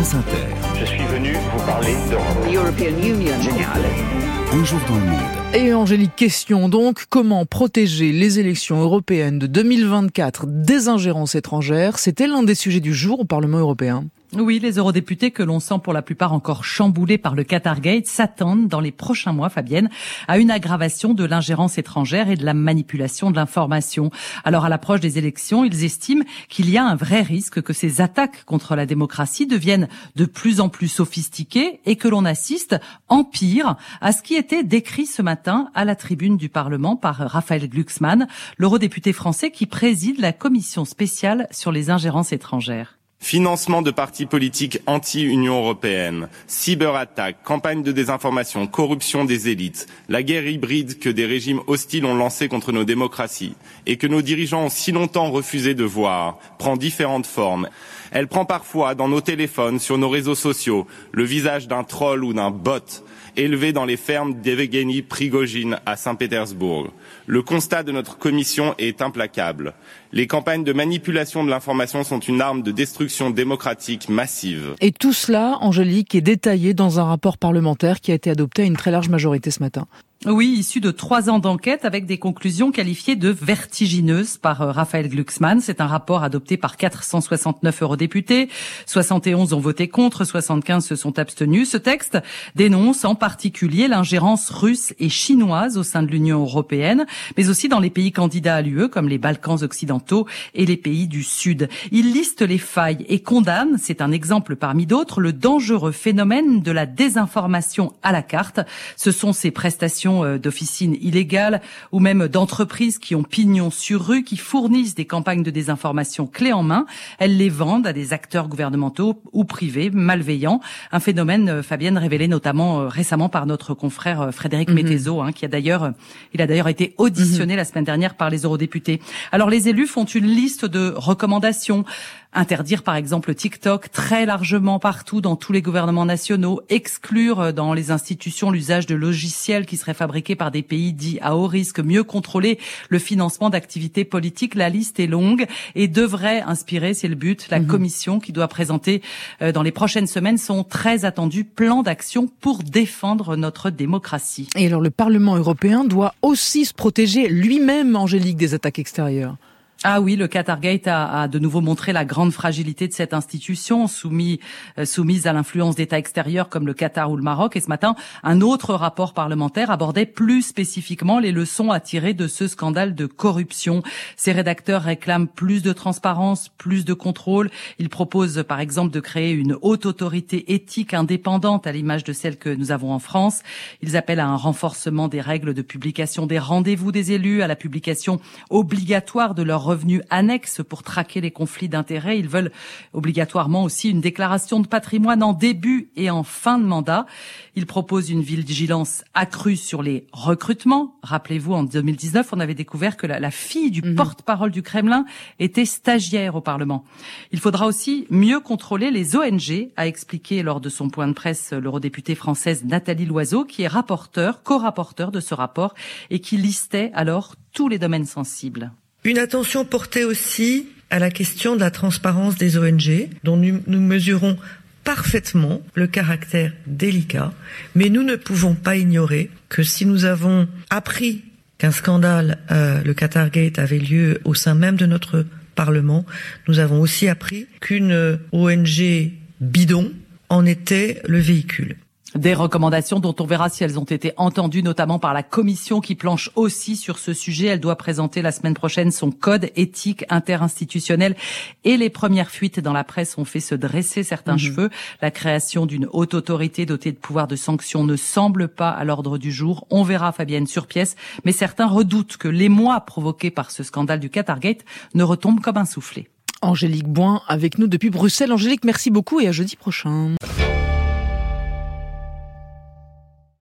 France Inter. Je suis venu vous parler d'Europe. Un jour dans le monde. Et Angélique, question donc, comment protéger les élections européennes de 2024 des ingérences étrangères? C'était l'un des sujets du jour au Parlement européen. Oui, les eurodéputés que l'on sent pour la plupart encore chamboulés par le Qatargate s'attendent dans les prochains mois, Fabienne, à une aggravation de l'ingérence étrangère et de la manipulation de l'information. Alors à l'approche des élections, ils estiment qu'il y a un vrai risque que ces attaques contre la démocratie deviennent de plus en plus sophistiquées et que l'on assiste, en pire, à ce qui était décrit ce matin à la tribune du Parlement par Raphaël Glucksmann, l'eurodéputé français qui préside la commission spéciale sur les ingérences étrangères. Financement de partis politiques anti-Union européenne, cyberattaques, campagne de désinformation, corruption des élites, la guerre hybride que des régimes hostiles ont lancée contre nos démocraties et que nos dirigeants ont si longtemps refusé de voir prend différentes formes. Elle prend parfois dans nos téléphones, sur nos réseaux sociaux, le visage d'un troll ou d'un bot élevé dans les fermes d'Evgeny Prigogine à Saint-Pétersbourg. Le constat de notre commission est implacable. Les campagnes de manipulation de l'information sont une arme de destruction Et tout cela, Angélique, est détaillé dans un rapport parlementaire qui a été adopté à une très large majorité ce matin. Oui, issu de trois ans d'enquête avec des conclusions qualifiées de vertigineuses par euh, Raphaël Glucksmann. C'est un rapport adopté par 469 eurodéputés. 71 ont voté contre, 75 se sont abstenus. Ce texte dénonce en particulier l'ingérence russe et chinoise au sein de l'Union européenne, mais aussi dans les pays candidats à l'UE comme les Balkans occidentaux et les pays du Sud. Il liste les failles et condamne, c'est un exemple parmi d'autres, le dangereux phénomène de la désinformation à la carte. Ce sont ces prestations euh, d'officines illégales ou même d'entreprises qui ont pignon sur rue, qui fournissent des campagnes de désinformation clés en main. Elles les vendent à des acteurs gouvernementaux ou privés malveillants. Un phénomène, euh, Fabienne, révélé notamment euh, récemment par notre confrère Frédéric mm hein, qui a d'ailleurs, il a d'ailleurs été auditionné mhm. la semaine dernière par les eurodéputés. Alors les élus font une liste de recommandations interdire par exemple TikTok très largement partout dans tous les gouvernements nationaux, exclure euh, dans les institutions l'usage de logiciels qui seraient fabriqués par des pays dits à haut risque, mieux contrôler le financement d'activités politiques. La liste est longue et devrait inspirer, c'est le but, la mhm. commission qui doit présenter euh, dans les prochaines semaines son très attendu plan d'action pour défendre notre démocratie. Et alors le Parlement européen doit aussi se protéger lui-même, Angélique, des attaques extérieures. Ah oui, le Qatargate a, a, de nouveau montré la grande fragilité de cette institution soumise, euh, soumise à l'influence d'États extérieurs comme le Qatar ou le Maroc. Et ce matin, un autre rapport parlementaire abordait plus spécifiquement les leçons à tirer de ce scandale de corruption. Ces rédacteurs réclament plus de transparence, plus de contrôle. Ils proposent par exemple de créer une haute autorité éthique indépendante à l'image de celle que nous avons en France. Ils appellent à un renforcement des règles de publication des rendez-vous des élus, à la publication obligatoire de leurs revenus annexes pour traquer les conflits d'intérêts. Ils veulent obligatoirement aussi une déclaration de patrimoine en début et en fin de mandat. Ils proposent une vigilance accrue sur les recrutements. Rappelez-vous, en 2019, on avait découvert que la, fille du mhm. porte-parole du Kremlin était stagiaire au Parlement. Il faudra aussi mieux contrôler les ONG, a expliqué lors de son point de presse l'eurodéputée française Nathalie Loiseau, qui est rapporteur, co-rapporteur de ce rapport et qui listait alors tous les domaines sensibles. Une attention portée aussi à la question de la transparence des ONG, dont nous, mesurons parfaitement le caractère délicat, mais nous ne pouvons pas ignorer que si nous avons appris qu'un scandale, euh, le Qatargate, avait lieu au sein même de notre Parlement, nous avons aussi appris qu'une ONG bidon en était le véhicule. Des recommandations dont on verra si elles ont été entendues, notamment par la commission qui planche aussi sur ce sujet. Elle doit présenter la semaine prochaine son code éthique interinstitutionnel. Et les premières fuites dans la presse ont fait se dresser certains mhm. cheveux. La création d'une haute autorité dotée de pouvoirs de sanction ne semble pas à l'ordre du jour. On verra Fabienne sur pièce. Mais certains redoutent que les mois provoqués par ce scandale du Qatargate ne retombent comme un soufflet. Angélique Boin avec nous depuis Bruxelles. Angélique, merci beaucoup et à jeudi prochain.